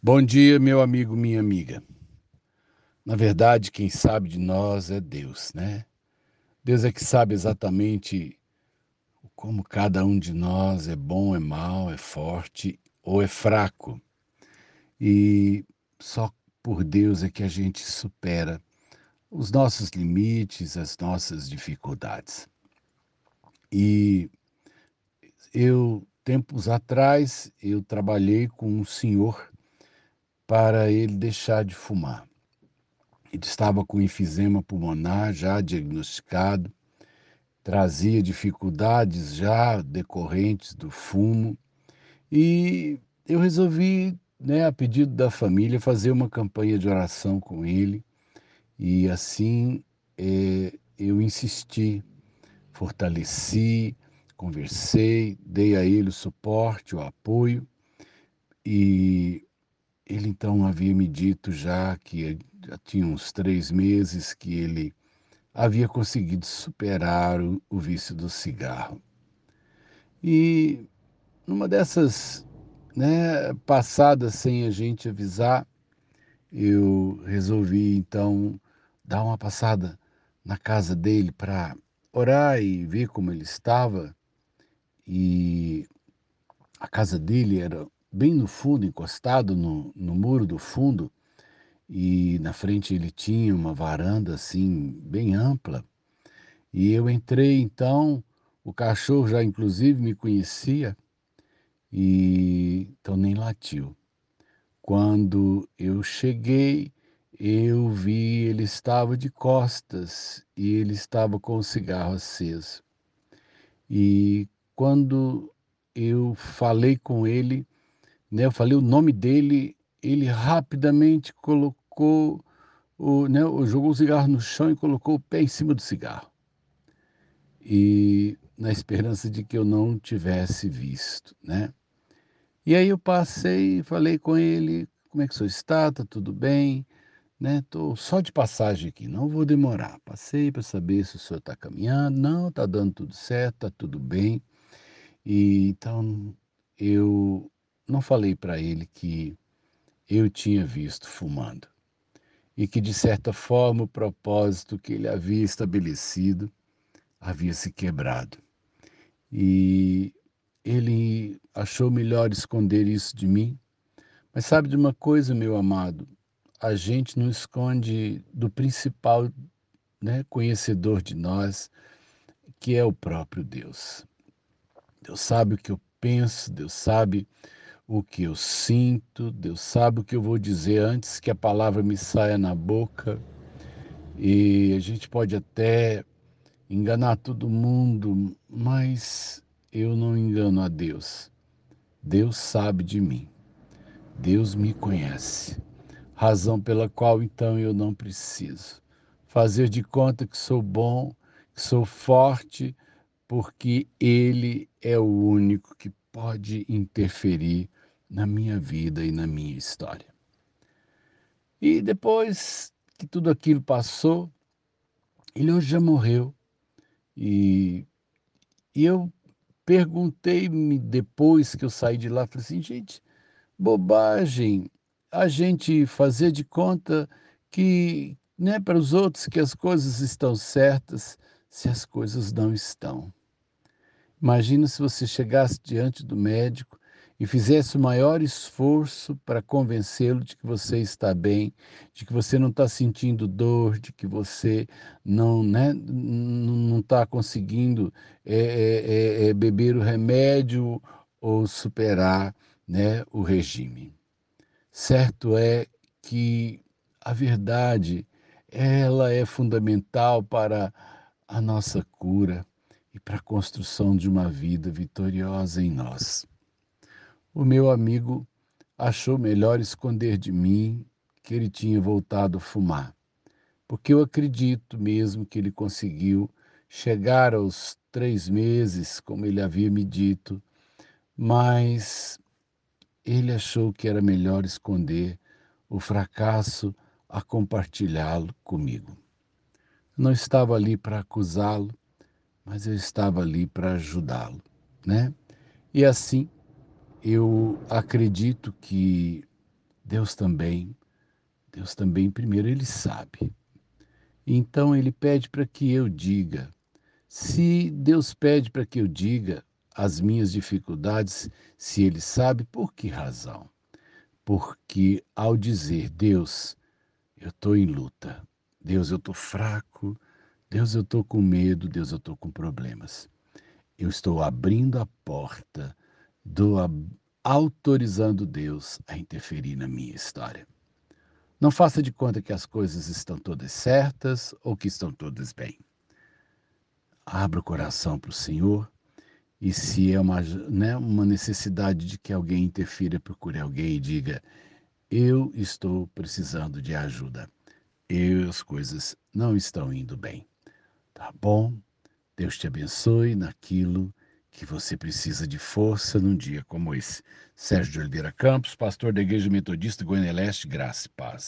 Bom dia, meu amigo, minha amiga. Na verdade, quem sabe de nós é Deus, né? Deus é que sabe exatamente como cada um de nós é bom, é mal, é forte ou é fraco. E só por Deus é que a gente supera os nossos limites, as nossas dificuldades. E eu, tempos atrás, eu trabalhei com um senhor para ele deixar de fumar. Ele estava com enfisema pulmonar já diagnosticado, trazia dificuldades já decorrentes do fumo e eu resolvi, né, a pedido da família, fazer uma campanha de oração com ele e assim é, eu insisti, fortaleci, conversei, dei a ele o suporte, o apoio e ele então havia me dito já que já tinha uns três meses que ele havia conseguido superar o, o vício do cigarro. E numa dessas né, passadas sem a gente avisar, eu resolvi então dar uma passada na casa dele para orar e ver como ele estava. E a casa dele era bem no fundo, encostado no, no muro do fundo, e na frente ele tinha uma varanda assim, bem ampla. E eu entrei então, o cachorro já inclusive me conhecia, e então nem latiu. Quando eu cheguei, eu vi ele estava de costas e ele estava com o cigarro aceso. E quando eu falei com ele, né, eu falei o nome dele, ele rapidamente colocou, o, né, jogou o cigarro no chão e colocou o pé em cima do cigarro. E na esperança de que eu não tivesse visto, né? E aí eu passei, falei com ele, como é que o senhor está? Tá tudo bem? Né? Tô só de passagem aqui, não vou demorar. Passei para saber se o senhor está caminhando. Não, está dando tudo certo, está tudo bem. E então eu não falei para ele que eu tinha visto fumando e que, de certa forma, o propósito que ele havia estabelecido havia se quebrado. E ele achou melhor esconder isso de mim. Mas sabe de uma coisa, meu amado? A gente não esconde do principal né, conhecedor de nós, que é o próprio Deus. Deus sabe o que eu penso, Deus sabe o que eu sinto, Deus sabe o que eu vou dizer antes que a palavra me saia na boca. E a gente pode até enganar todo mundo, mas eu não engano a Deus. Deus sabe de mim. Deus me conhece. Razão pela qual então eu não preciso fazer de conta que sou bom, que sou forte, porque Ele é o único que pode interferir na minha vida e na minha história. E depois que tudo aquilo passou, ele hoje já morreu. E, e eu perguntei-me depois que eu saí de lá, falei assim, gente, bobagem a gente fazer de conta que, né, para os outros que as coisas estão certas, se as coisas não estão. Imagina se você chegasse diante do médico e fizesse o maior esforço para convencê-lo de que você está bem, de que você não está sentindo dor, de que você não né, não está conseguindo é, é, é, é, beber o remédio ou superar né, o regime. Certo é que a verdade ela é fundamental para a nossa cura e para a construção de uma vida vitoriosa em nós o meu amigo achou melhor esconder de mim que ele tinha voltado a fumar, porque eu acredito mesmo que ele conseguiu chegar aos três meses, como ele havia me dito, mas ele achou que era melhor esconder o fracasso a compartilhá-lo comigo. Não estava ali para acusá-lo, mas eu estava ali para ajudá-lo, né? E assim eu acredito que Deus também, Deus também primeiro ele sabe. Então ele pede para que eu diga. Se Deus pede para que eu diga as minhas dificuldades, se ele sabe por que razão? Porque ao dizer Deus, eu estou em luta, Deus, eu estou fraco, Deus, eu estou com medo, Deus, eu estou com problemas. Eu estou abrindo a porta, do, autorizando Deus a interferir na minha história. Não faça de conta que as coisas estão todas certas ou que estão todas bem. Abra o coração para o Senhor e se é uma, né, uma necessidade de que alguém interfira, procure alguém e diga: Eu estou precisando de ajuda. Eu, as coisas não estão indo bem. Tá bom? Deus te abençoe naquilo que você precisa de força num dia como esse. Sérgio de Oliveira Campos, pastor da Igreja Metodista Goiânia Leste, Graça e Paz.